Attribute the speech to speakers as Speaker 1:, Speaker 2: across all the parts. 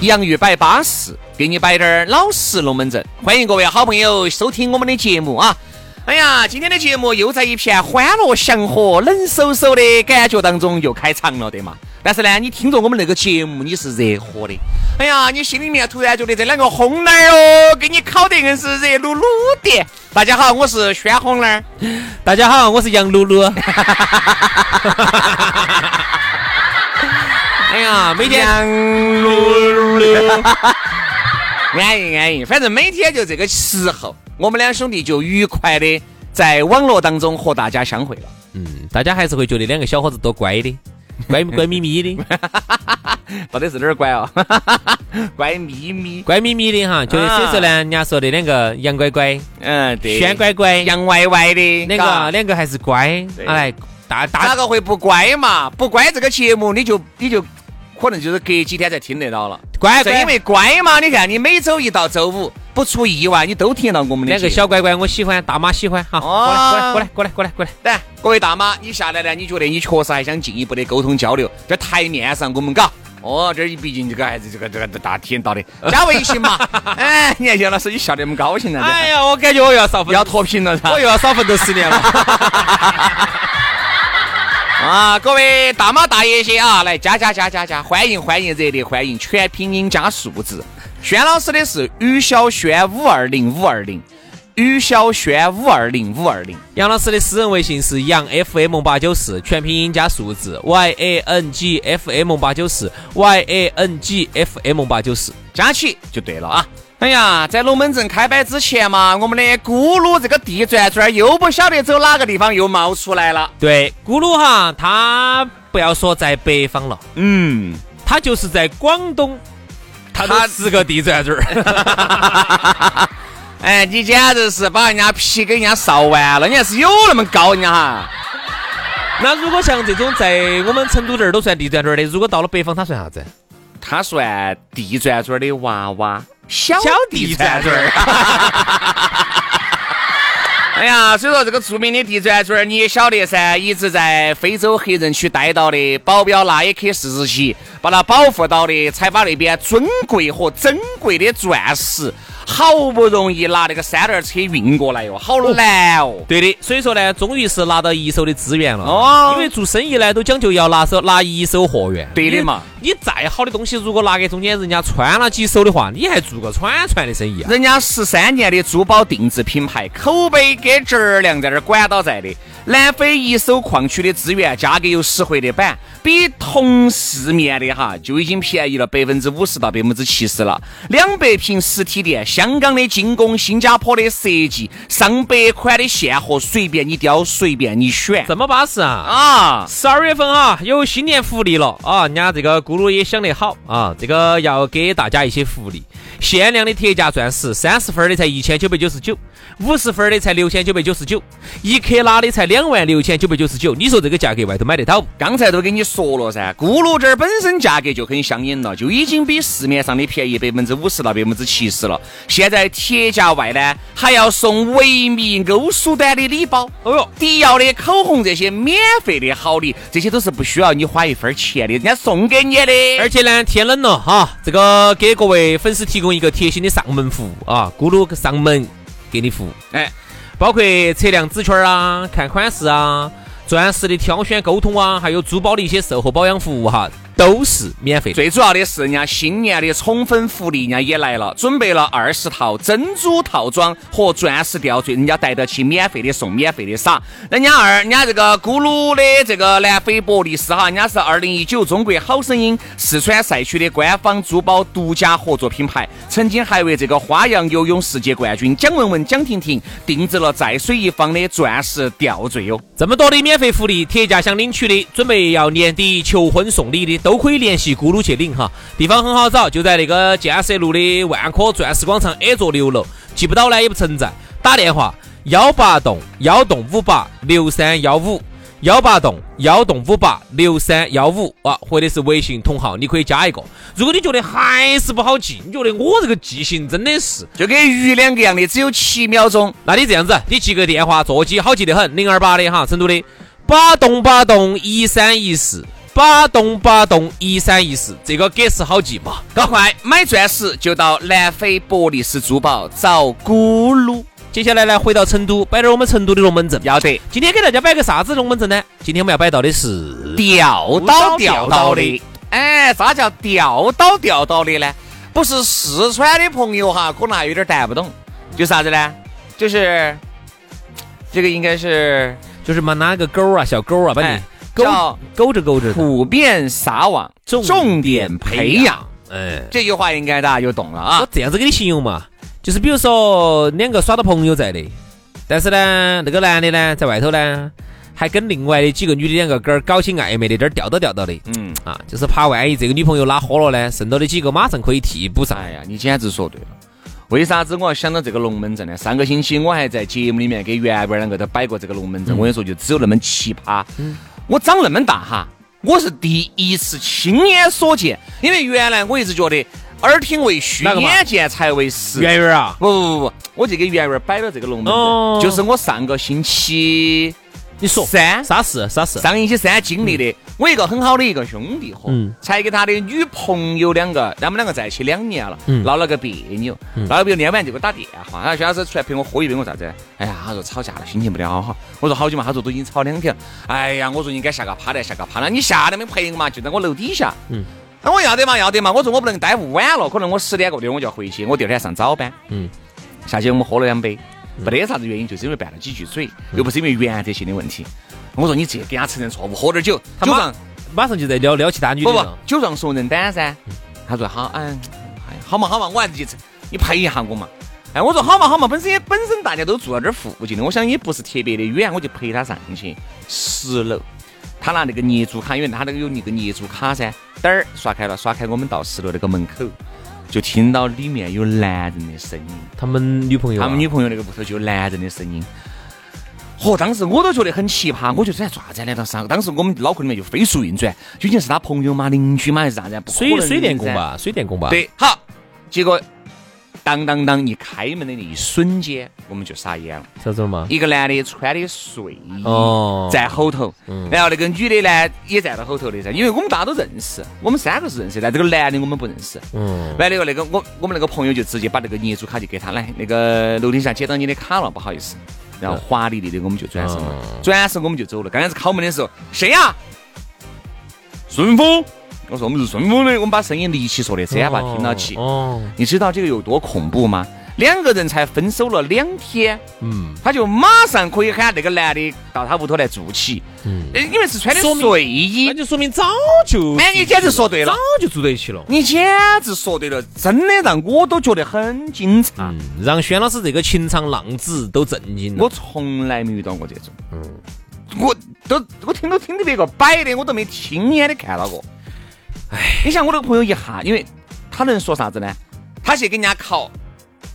Speaker 1: 洋芋摆巴适，给你摆点儿老实龙门阵。欢迎各位好朋友收听我们的节目啊！哎呀，今天的节目又在一片欢乐祥和、冷飕飕的感觉当中又开场了，对嘛？但是呢，你听着我们那个节目，你是热火的。哎呀，你心里面突然觉得这两个红儿哦，给你烤得硬是热噜噜的。大家好，我是宣红儿。
Speaker 2: 大家好，我是杨露露。
Speaker 1: 哎呀，每天安逸安逸，反正每天就这个时候，我们两兄弟就愉快的在网络当中和大家相会了。
Speaker 2: 嗯，大家还是会觉得两个小伙子多乖的，乖乖咪咪的，
Speaker 1: 到底是哪儿乖哦？乖咪咪，
Speaker 2: 乖咪咪的哈。就是所以说呢，人家说的两个杨乖乖，
Speaker 1: 嗯，对，
Speaker 2: 轩乖乖，
Speaker 1: 杨歪歪的，
Speaker 2: 两个两个还是乖。哎，
Speaker 1: 大大哪个会不乖嘛？不乖这个节目你就你就。可能就是隔几天才听得到了，
Speaker 2: 乖，
Speaker 1: 正因为乖嘛，你看你每周一到周五，不出意外，你都听得到我们的
Speaker 2: 两个小乖乖，我喜欢，大妈喜欢，哈，过来，过来，过来，过来，过来，
Speaker 1: 来，各位大妈，你下来呢？你觉得你确实还想进一步的沟通交流，在台面上我们搞，哦，这毕竟这个还是这个这个大体验到的，加微信嘛，哎，你看杨老师，你笑得那么高兴呢？
Speaker 2: 哎呀，我感觉我又要少
Speaker 1: 要脱贫了，
Speaker 2: 我又要少奋斗十年了。
Speaker 1: 啊，各位大妈大爷些啊，来加加加加加，欢迎欢迎，热烈欢迎，全拼音加数字。轩老师的是于小轩五二零五二零，于小轩五二零五二零。
Speaker 2: 杨老师的私人微信是杨 FM 八九四，全拼音加数字 Y A N G F M 八九四 Y A N G F M 八九四，
Speaker 1: 加起就对了啊。哎呀，在龙门阵开摆之前嘛，我们的咕噜这个地转转又不晓得走哪个地方又冒出来了。
Speaker 2: 对，咕噜哈，他不要说在北方了，嗯，他就是在广东，他都是个地转转。
Speaker 1: 哎，你简直是把人家皮给人家烧完了，你还是有那么高，人家哈。
Speaker 2: 那如果像这种在我们成都这儿都算地转转的，如果到了北方，他算啥子？
Speaker 1: 他算地转转的娃娃。小地转转儿，哎呀，所以说这个著名的地转转儿你也晓得噻，一直在非洲黑人区待到的保镖那一刻四十七，把它保护到的，才把那边尊贵和珍贵的钻石。好不容易拿那个三轮车运过来哟，好难哦。
Speaker 2: 对的，所以说呢，终于是拿到一手的资源了。哦，因为做生意呢，都讲究要拿手拿一手货源。
Speaker 1: 对的嘛，
Speaker 2: 你再好的东西，如果拿给中间人家穿了几手的话，你还做个串串的生意啊？
Speaker 1: 人家十三年的珠宝定制品牌，口碑跟质量在那儿管到在的。南非一手矿区的资源，价格又实惠的板，比同市面的哈就已经便宜了百分之五十到百分之七十了。两百平实体店，香港的精工，新加坡的设计，上百款的现货，随便你挑，随便你选，
Speaker 2: 这么巴适啊！啊，十二月份啊有新年福利了啊！人家这个咕噜也想得好啊，这个要给大家一些福利，限量的铁价钻石，三十分的才一千九百九十九，五十分的才六千九百九十九，一克拉的才两。两万六千九百九十九，你说这个价格外头买得到？
Speaker 1: 刚才都跟你说了噻，咕噜这儿本身价格就很相应了，就已经比市面上的便宜百分之五十到百分之七十了。现在铁价外呢，还要送维密欧舒丹的礼包，哦哟，迪奥的口红这些免费的好礼，这些都是不需要你花一分钱的，人家送给你的。
Speaker 2: 而且呢，天冷了哈，这个给各位粉丝提供一个贴心的上门服务啊，咕噜上门给你服务，哎。包括测量指圈啊、看款式啊、钻石的挑选沟通啊，还有珠宝的一些售后保养服务哈。都是免费。
Speaker 1: 最主要的是，人家新年的宠粉福利，人家也来了，准备了二十套珍珠套装和钻石吊坠，人家带得起免费的送，免费的撒。人家二，人家这个咕噜的这个南非博利斯哈，人家是二零一九中国好声音四川赛区的官方珠宝独家合作品牌，曾经还为这个花样游泳世界冠军蒋雯雯、蒋婷婷定制了在水一方的钻石吊坠哟。
Speaker 2: 这么多的免费福利，铁价想领取的，准备要年底求婚送礼的。都可以联系咕噜去领哈，地方很好找，就在那个建设路的万科钻石广场 A 座六楼，记不到呢也不存在，打电话幺八栋幺栋五八六三幺五幺八栋幺栋五八六三幺五啊，或者是微信同号，你可以加一个。如果你觉得还是不好记，你觉得我这个记性真的是
Speaker 1: 就跟鱼两个样的，只有七秒钟，
Speaker 2: 那你这样子，你记个电话，座机好记得很，零二八的哈，成都的八栋八栋一三一四。八栋八栋一三一四，这个格式好记嘛？
Speaker 1: 搞快买钻石就到南非博利斯珠宝找咕噜。
Speaker 2: 接下来呢，回到成都，摆点我们成都的龙门阵。
Speaker 1: 要得，
Speaker 2: 今天给大家摆个啥子龙门阵呢？今天我们要摆到的是
Speaker 1: 钓到钓到的。哎，啥叫钓到钓到的呢？不是四川的朋友哈，可能还有点带不懂。就啥子呢？就是这个应该是，
Speaker 2: 就是嘛，拿个钩啊，小钩啊，把你。
Speaker 1: 叫
Speaker 2: 勾着勾着，
Speaker 1: 普遍撒网，重点培养。哎，这句话应该大家就懂了啊。
Speaker 2: 我这样子给你形容嘛，就是比如说两个耍到朋友在的，但是呢，那个男的呢，在外头呢，还跟另外的几个女的两个哥儿搞起暧昧的，这儿钓到钓到的。嗯，啊，就是怕万一这个女朋友拉喝了呢，剩到的几个马上可以替补上。
Speaker 1: 哎呀，你简直说对了。为啥子我要想到这个龙门阵呢？上个星期我还在节目里面给圆圆两个都摆过这个龙门阵。我跟你说，就只有那么奇葩。嗯。我长那么大哈，我是第一次亲眼所见。因为原来我一直觉得耳听为虚，眼见才为实。
Speaker 2: 圆圆啊，
Speaker 1: 不不不不，我就给圆圆摆了这个龙门阵，就是我上个星期。
Speaker 2: 你说
Speaker 1: 三
Speaker 2: 啥事？啥事？
Speaker 1: 上星期三经历的，我一个很好的一个兄弟伙，才跟他的女朋友两个，他们两个在一起两年了，闹了个别扭，闹了别扭，那晚就给我打电话，他说薛老师出来陪我喝一杯，我啥子？哎呀，他说吵架了，心情不好哈。我说好久嘛？他说都已经吵两天了。哎呀，我说应该下个趴来，下个趴了，你下来没陪我嘛？就在我楼底下。嗯，那我要得嘛，要得嘛。我说我不能待晚了，可能我十点过点我就要回去，我第二天上早班。嗯，下去我们喝了两杯。没得啥子原因，就是因为拌了几句嘴，又不是因为原则性的问题。我说你这给他承认错误，喝点酒，酒上
Speaker 2: 马上就在撩撩其他女的。
Speaker 1: 不不，酒壮怂人胆噻。他说好，嗯，好嘛好嘛，我还是去，你陪一下我嘛。哎，我说好嘛好嘛，本身也本身大家都住在这儿附近的，我想也不是特别的远，我就陪他上去。十楼，他拿那个业主卡，因为他那个有那个业主卡噻，嘚儿刷开了，刷开我们到十楼那个门口。就听到里面有男人的声音，
Speaker 2: 他们女朋友，
Speaker 1: 他们女朋友那个屋头就有男人的声音。嚯，当时我都觉得很奇葩，我觉得这爪子呢？当时？当时我们脑壳里面就飞速运转，究竟是他朋友吗？邻居吗？还是啥子？
Speaker 2: 水水电工吧，水电工吧。
Speaker 1: 对，好，结果。当当当！一开门的那一瞬间，我们就傻眼了。
Speaker 2: 啥子嘛？
Speaker 1: 一个男的穿的睡衣在后头，然后那个女的呢也站到后头的噻。因为我们大家都认识，我们三个是认识，但这个男的我们不认识。嗯。完了以后，那个我我们那个朋友就直接把那个业主卡就给他来，那个楼梯上捡到你的卡了，不好意思。然后华丽丽的我们就转身了，转身我们就走了。刚开始敲门的时候，谁呀？顺丰。我说我们是顺丰的，我们把声音离奇说的，这样吧听到起。哦，你知道这个有多恐怖吗？两个人才分手了两天，嗯，他就马上可以喊那个男的到他屋头来住起，嗯，因为是穿的睡衣，
Speaker 2: 那就说明早就，
Speaker 1: 哎，你简直说对了，
Speaker 2: 早就住在一起了，
Speaker 1: 你简直说对了，真的让我都觉得很惊诧、嗯，
Speaker 2: 让轩老师这个情场浪子都震惊
Speaker 1: 了。我从来没遇到过这种，嗯，我都我听都听的别个摆的，我都没亲眼的看到过。哎，你像我那个朋友一下，因为他能说啥子呢？他去跟人家考，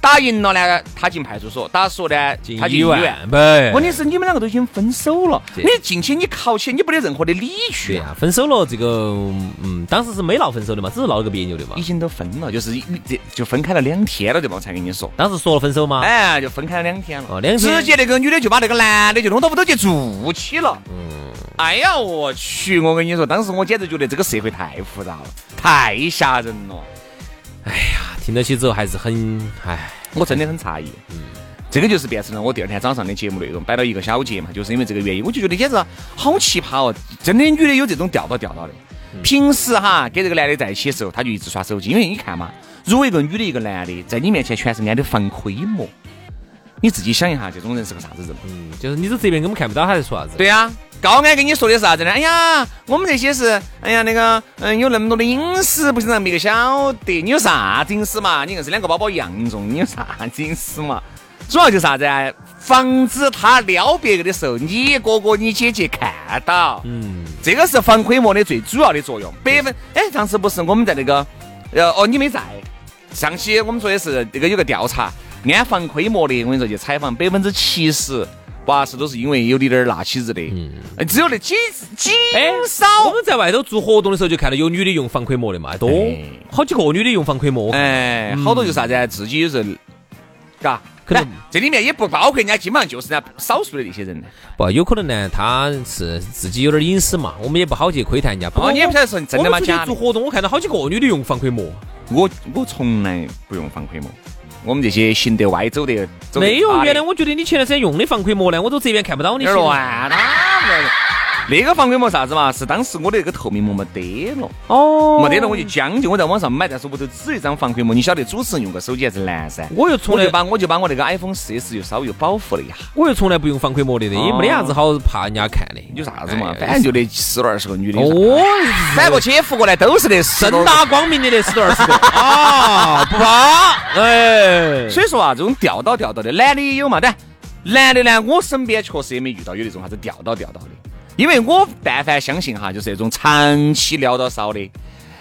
Speaker 1: 打赢了呢，他进派出所；打输呢，他进医院。
Speaker 2: 呗，
Speaker 1: 问题是你们两个都已经分手了，你进去你考起，你没得任何的理据
Speaker 2: 啊。分手了，这个嗯，当时是没闹分手的嘛，只是闹了个别扭的嘛。
Speaker 1: 已经都分了，就是这就分开了两天了，对吧？我才跟你说，
Speaker 2: 当时说了分手吗？
Speaker 1: 哎，就分开了两天了。哦，
Speaker 2: 两天。
Speaker 1: 直接那个女的就把那个男的就弄到屋头去住起了。嗯。哎呀，我去！我跟你说，当时我简直觉得这个社会太复杂了，太吓人了。
Speaker 2: 哎呀，听到起之后还是很……哎，
Speaker 1: 我真的很诧异。嗯，这个就是变成了我第二天早上的节目内容，摆了一个小节嘛，就是因为这个原因，我就觉得简直好奇葩哦！真的，女的有这种吊到吊到的。平时哈跟这个男的在一起的时候，他就一直耍手机，因为你看嘛，如果一个女的，一个男的在你面前全是安的防窥膜，你自己想一下，这种人是个啥子人？
Speaker 2: 嗯，就是你在这边根本看不到他在说啥子。
Speaker 1: 对呀，高安跟你说的是啥子呢？哎呀，我们这些是，哎呀那个，嗯，有那么多的隐私，不想让别个晓得。你有啥子隐私嘛？你硬是两个包包一样重，你有啥子隐私嘛？主要就是啥子啊？防止他撩别个的时候，你哥哥、你姐姐看到。嗯，这个是防窥膜的最主要的作用。百分哎，上次不是我们在那个，呃哦，你没在。上期我们说的是这个有个调查，安防窥膜的，我跟你说去采访，百分之七十八十都是因为有点儿那起子的。嗯，只有那几几少。
Speaker 2: 我们在外头做活动的时候就看到有女的用防窥膜的嘛，多，好几个女的用防窥膜。
Speaker 1: 哎，好多就啥子，自己有时候，嘎。可能这里面也不包括人家，基本上就是那少数的那些人。
Speaker 2: 不，有可能呢，他是自己有点隐私嘛，我们也不好去窥探人家。
Speaker 1: 哦，你也不晓得是真的吗？假
Speaker 2: 做活动，我看到好几个女的用防窥膜。
Speaker 1: 我我从来不用防窥膜。我们这些行得歪走的走
Speaker 2: 没有，原来我觉得你前段时间用的防窥膜呢，我都这边看不到你。
Speaker 1: 乱了。那个防窥膜啥子嘛？是当时我的那个透明膜没得了，哦，没得了，我就将就我在网上买，但是屋头只一张防窥膜。你晓得主持人用个手机还是难噻。
Speaker 2: 我又从来
Speaker 1: 把我就把我那个 iPhone 四 S 又稍微又保护了一下。
Speaker 2: 我又从来不用防窥膜的，也没得啥子好怕人家看的。
Speaker 1: 有啥子嘛？反正就那十多二十个女的，哦，反过去覆过来都是那
Speaker 2: 正大光明的那十多二十个 啊，不怕。哎，
Speaker 1: 所以说啊，这种吊到吊到的，男的也有嘛？但男的呢，我身边确实也没遇到有那种啥子吊到吊到的。因为我但凡相信哈，就是那种长期聊到少的，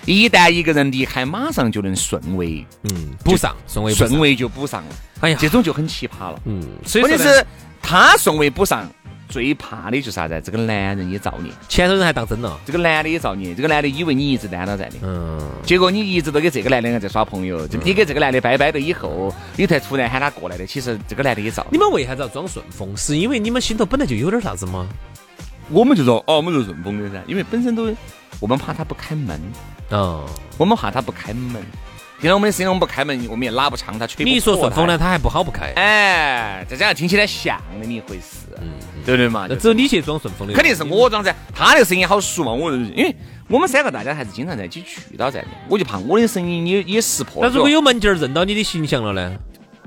Speaker 1: 一旦一个人离开，马上就能顺位，
Speaker 2: 嗯，补上顺位，
Speaker 1: 顺位就补上了。哎呀，这种就很奇葩了。
Speaker 2: 嗯，
Speaker 1: 关键是他顺位补上，最怕的就是啥子？这个男人也造孽，
Speaker 2: 前头人还当真了。
Speaker 1: 这个男的也造孽，这个男的以为你一直单到在的，嗯，结果你一直都跟这个男的在耍朋友，你跟这个男的拜拜了以后，你才突然喊他过来的，其实这个男的也造。
Speaker 2: 你们为啥子要装顺风？是因为你们心头本来就有点啥子吗？
Speaker 1: 我们就说哦，我们就顺丰的噻，因为本身都我们怕他不开门，哦，我们怕他不开门。听到我们的声音，我们不开门，我们也拉不长他吹。
Speaker 2: 你一说顺丰呢，他还不好不开。
Speaker 1: 哎，再加上听起来像那么一回事，嗯，对不对嘛？
Speaker 2: 那只有你去装顺丰的，
Speaker 1: 肯定是我装噻。他那个声音好熟嘛，我因为我们三个大家还是经常在一起去到在的，我就怕我的声音也也识破。
Speaker 2: 那如果有门儿认到你的形象了呢？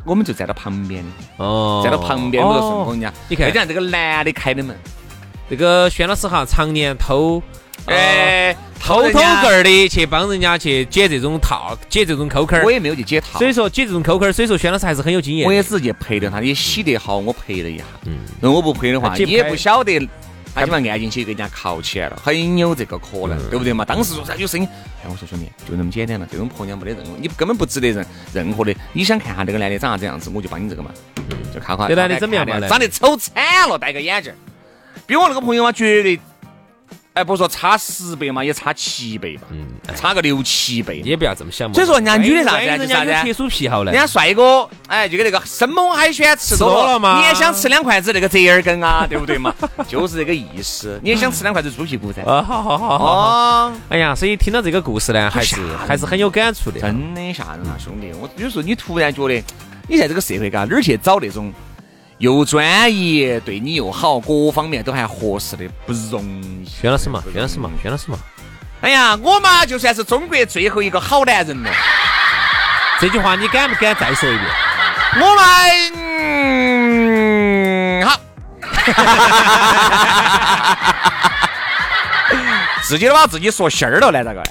Speaker 1: 我们就站到旁边哦，站到旁边，我说顺丰人家，
Speaker 2: 你看，
Speaker 1: 再加上这个男的开的门。
Speaker 2: 这个轩老师哈，常年偷，哎，偷偷个儿的去帮人家去解这种套，解这种扣扣儿。
Speaker 1: 我也没有去解套，
Speaker 2: 所以说解这种扣扣儿，所以说轩老师还是很有经验。
Speaker 1: 我也直接陪了他，也洗得好，我陪了一下。嗯，那我不陪的话，你也不晓得，他就把按进去给人家铐起来了，很有这个可能，对不对嘛？当时说啥有声音，哎，我说兄弟，就那么简单了，这种婆娘没得任何，你根本不值得任任何的。你想看下这个男的长啥子样子，我就帮你这个嘛，就看看。
Speaker 2: 这男的怎么样嘛？
Speaker 1: 长得丑惨了，戴个眼镜。比我那个朋友嘛，绝对，哎，不说差十倍嘛，也差七倍吧，嗯，差个六七倍，
Speaker 2: 也不要这么想嘛。
Speaker 1: 所以说人家女的啥子，
Speaker 2: 人家有特殊癖好嘞。
Speaker 1: 人家帅哥，哎，就跟那个生猛海鲜吃多了嘛，你也想吃两筷子那个折耳根啊，对不对嘛？就是这个意思，你也想吃两筷子猪屁股噻。
Speaker 2: 啊，好好好好。哎呀，所以听到这个故事呢，还是还是很有感触的。
Speaker 1: 真的吓人啊，兄弟！我有时候你突然觉得，你在这个社会嘎哪儿去找那种？又专一，对你又好，各方面都还合适的，不容易。
Speaker 2: 薛老师嘛，薛老师嘛，薛老师嘛。
Speaker 1: 哎呀，我嘛就算是中国最后一个好男人了。
Speaker 2: 这句话你敢不敢再说一遍？
Speaker 1: 我们好。自己都把自己说心儿了来，咋个？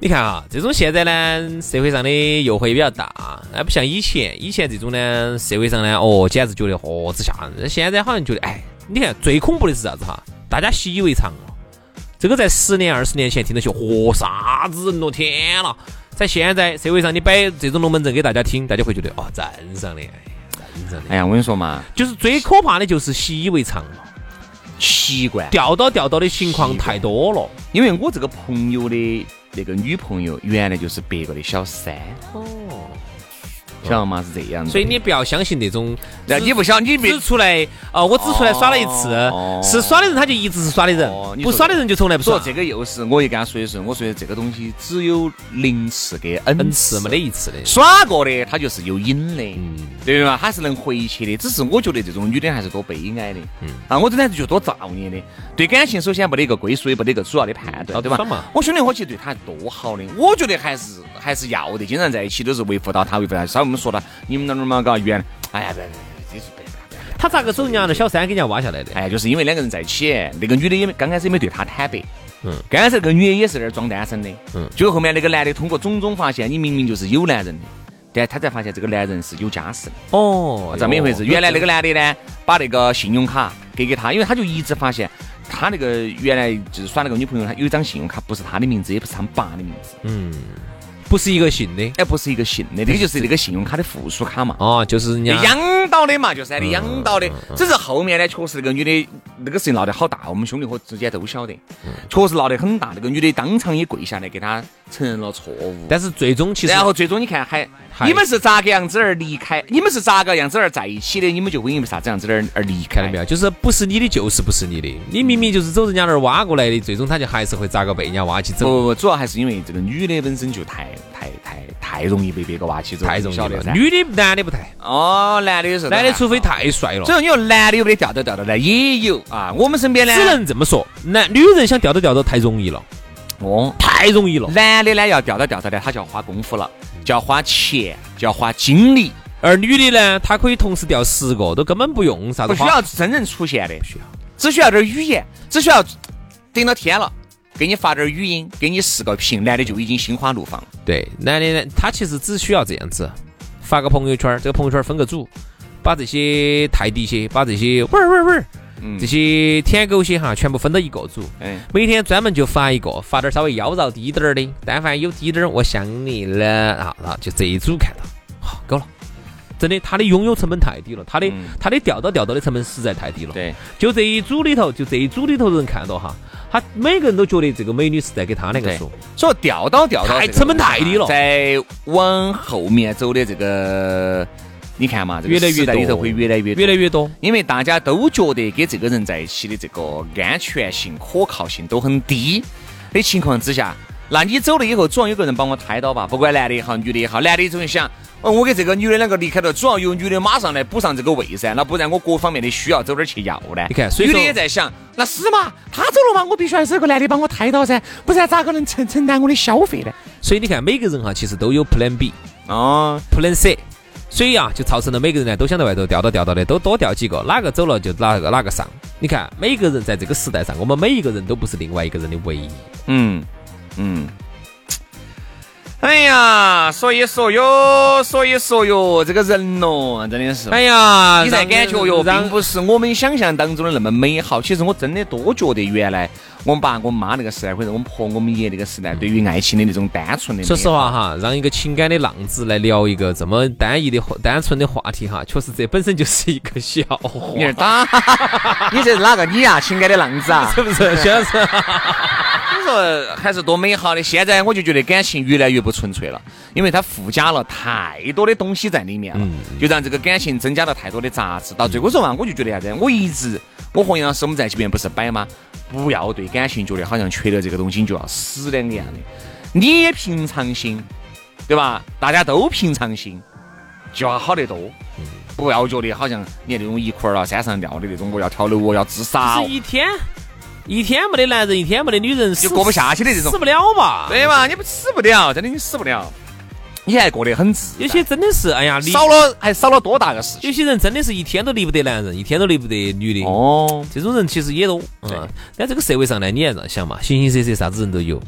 Speaker 2: 你看啊，这种现在呢，社会上的诱惑也比较大，那，不像以前，以前这种呢，社会上呢，哦，简直觉得哦，之吓人。现在好像觉得，哎，你看最恐怖的是啥子哈？大家习以为常了。这个在十年、二十年前听到起，哦，啥子人咯？天呐！在现在社会上，你摆这种龙门阵给大家听，大家会觉得哦，正常的，正常的。
Speaker 1: 哎呀，我跟你说嘛，
Speaker 2: 就是最可怕的就是习以为常了，
Speaker 1: 习惯，
Speaker 2: 掉到掉到的情况太多了。
Speaker 1: 因为我这个朋友的。这个女朋友原来就是别个的小三。哦，晓得吗？是这样子。
Speaker 2: 所以你不要相信那种，
Speaker 1: 那你不晓你别
Speaker 2: 指出来哦，我只出来耍了一次
Speaker 1: 哦，
Speaker 2: 是耍的人他就一直是耍的人
Speaker 1: 哦，
Speaker 2: 不耍的人就从来不耍。
Speaker 1: 说这个又是我也跟他说的是，我说的这个东西只有零次跟
Speaker 2: n，n
Speaker 1: 次
Speaker 2: 次没得一次的。
Speaker 1: 耍过的，他就是有瘾的，
Speaker 2: 嗯
Speaker 1: 对吧？他是能回去的。只是我觉得这种女的还是多悲哀的，嗯啊，我真的还是觉得多造孽的。对感情，首先没得一个归宿，也没得一个主要的判断，对吧？我兄弟伙其实对他多好的，我觉得还是还是要的。经常在一起都是维护到他，维护到他。稍微我们说了，你们那儿嘛，嘎，原来，哎呀，别别别，这是别。
Speaker 2: 他咋个走人家那小三给人家挖下来的？
Speaker 1: 哎，就是因为两个人在一起，那个女的也没刚开始也没对他坦白，嗯，刚开始那个女的也是在那儿装单身的，嗯，结果后面那个男的通过种种发现，你明明就是有男人的，但他才发现这个男人是有家室的，
Speaker 2: 哦，
Speaker 1: 这么一回事。原来那个男的呢，把那个信用卡给给他，因为他就一直发现他那个原来就是耍那个女朋友，他有一张信用卡不是他的名字，也不是他们爸的名字，
Speaker 2: 嗯，不是一个姓的。
Speaker 1: 哎，不是一个姓的，这个就是那个信用卡的附属卡嘛。
Speaker 2: 哦，就是人家
Speaker 1: 养到的嘛，就是喊你养到的。只是后面呢，确实那个女的那个事情闹得好大，我们兄弟伙之间都晓得，确实闹得很大。那个女的当场也跪下来给他承认了错误。
Speaker 2: 但是最终其实
Speaker 1: 然后最终你看还，
Speaker 2: 还
Speaker 1: 你们是咋个样子而离开？你们是咋个样子而在一起的？你们就会因为啥子样子而而离开
Speaker 2: 看到没有？就是不是你的，就是不是你的。你明明就是走人家那儿挖过来的，最终他就还是会咋个被人家挖起走，
Speaker 1: 不不不，主要还是因为这个女的本身就太太太太容易被别个挖起走，
Speaker 2: 太容易了。
Speaker 1: 噻。
Speaker 2: 女的男的不太，
Speaker 1: 哦，男的也是，
Speaker 2: 男的除非太帅了
Speaker 1: 所以。说你说男的有没得掉到掉到呢？也有啊。我们身边呢，
Speaker 2: 只能这么说，男女人想掉到掉到太容易了，
Speaker 1: 哦。
Speaker 2: 太容易了。
Speaker 1: 男的呢要钓到钓到的，他就要花功夫了，就要花钱，就要花精力，
Speaker 2: 而女的呢，她可以同时钓十个，都根本不用啥子
Speaker 1: 不需要真人出现的，需要，只需要点语言，只需要顶到天了，给你发点语音，给你视个频，男的就已经心花怒放。
Speaker 2: 对，男的呢，他其实只需要这样子，发个朋友圈儿，这个朋友圈儿分个组，把这些泰迪些，把这些味儿味儿味儿，这些舔狗些哈，全部分到一个组，
Speaker 1: 哎，
Speaker 2: 每天专门就发一个，发点儿稍微妖娆低点儿的，但凡有低点儿我想你了啊啊，就这一组看到，好够了。真的，他的拥有成本太低了，他的、他的钓到钓到的成本实在太低了。
Speaker 1: 对，
Speaker 2: 就这一组里头，就这一组里头的人看到哈，他每个人都觉得这个美女是在给他那个
Speaker 1: 对。
Speaker 2: 说。
Speaker 1: 所以钓到钓到
Speaker 2: 成本太低了。
Speaker 1: 在往后面走的这个，你看嘛，这个
Speaker 2: 越来越多
Speaker 1: 会越来越多
Speaker 2: 越来越多。
Speaker 1: 因为大家都觉得跟这个人在一起的这个安全性、可靠性都很低的情况之下，那你走了以后，总要有个人帮我抬到吧，不管男的也好，女的也好，男的总会想，哦，我跟这个女的两个离开了，总要有女的马上来补上这个位噻，那不然我各方面的需要走哪儿去要呢？
Speaker 2: 你看所以
Speaker 1: 女的
Speaker 2: 说
Speaker 1: 也在想，那是嘛，他走了嘛，我必须还是有个男的帮我抬到噻，不然咋个能承承担我的消费呢？
Speaker 2: 所以你看，每个人哈其实都有 Plan B、
Speaker 1: 哦
Speaker 2: ，Plan C，所以啊，就造成了每个人呢都想在外头钓到钓到的，都多钓几个，哪个走了就哪个哪个上。你看，每个人在这个时代上，我们每一个人都不是另外一个人的唯一。
Speaker 1: 嗯嗯。哎呀，所以说哟，所以说哟，这个人咯，真的是，
Speaker 2: 哎呀，
Speaker 1: 你才感觉哟，
Speaker 2: 让
Speaker 1: 并不是我们想象当中的那么美好。其实我真的多觉得，原来我们爸、我妈那个时代，或者我们婆、我们爷那个时代，对于爱情的那种单纯的，
Speaker 2: 说实话，哈，让一个情感的浪子来聊一个这么单一的、单纯的话题哈，确实这本身就是一个笑话，
Speaker 1: 你打，你这是哪个你呀？情感的浪子啊？
Speaker 2: 是不是？徐老师，
Speaker 1: 你说还是多美好的。现在我就觉得感情越来越不纯粹了，因为它附加了太多的东西在里面了，就让这个感情增加了太多的杂质。到最后说嘛，我就觉得啥子？我一直，我和杨老师我们在一起边不是摆吗？不要对感情觉得好像缺了这个东西就要死两个样的。你也平常心，对吧？大家都平常心，就要好得多。不要觉得好像你看那种一块儿啊山上吊的那种，我要跳楼，我要自杀
Speaker 2: 一天一天没得男人，一天没得女人，死
Speaker 1: 就过不下去的这种
Speaker 2: 死。不了吧？
Speaker 1: 对嘛？你不死不了，真的你死不了，你还过得很自在。
Speaker 2: 有些真的是，哎呀，离
Speaker 1: 少了还少了多大个事情？
Speaker 2: 有些人真的是一天都离不得男人，一天都离不得女的。
Speaker 1: 哦，
Speaker 2: 这种人其实也多，
Speaker 1: 对
Speaker 2: 嗯，但这个社会上呢，你也这样想嘛，形形色色啥子人都有，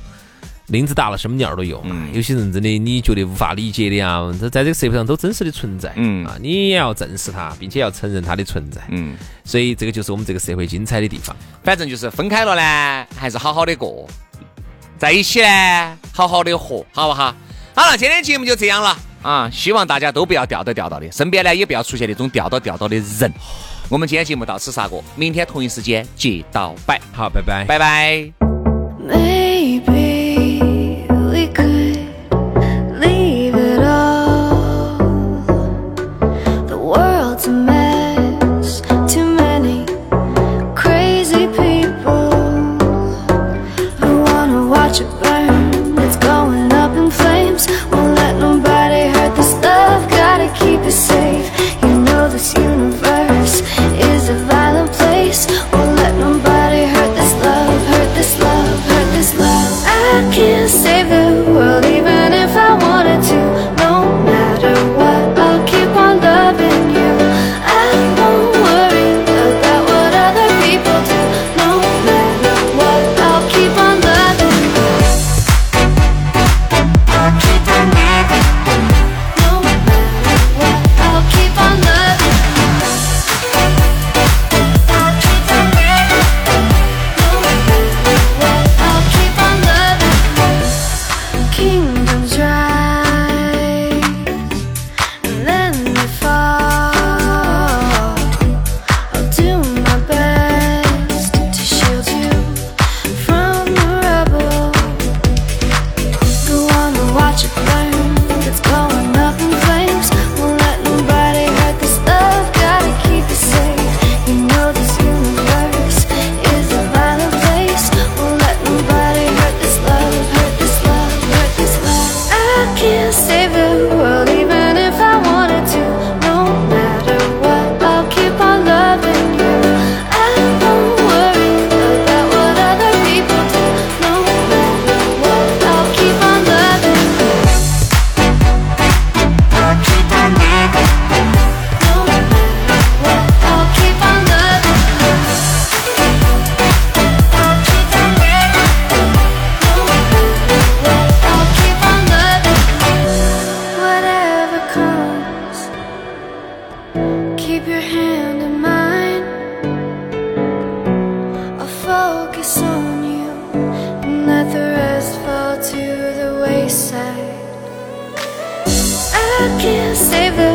Speaker 2: 林子大了什么鸟都有嘛。
Speaker 1: 嗯
Speaker 2: 有些人真的你觉得无法理解的啊，这在这个社会上都真实的存在，
Speaker 1: 嗯
Speaker 2: 啊，你也要正视它，并且要承认它的存在。
Speaker 1: 嗯，
Speaker 2: 所以这个就是我们这个社会精彩的地方。
Speaker 1: 反正就是分开了呢，还是好好的过；在一起呢，好好的活，好不好？好了，今天节目就这样了啊！希望大家都不要掉到掉到的，身边呢也不要出现那种掉到掉到的人。我们今天节目到此杀过，明天同一时间接到摆，
Speaker 2: 好，拜拜。
Speaker 1: 拜拜。
Speaker 3: 每 side. I can't save the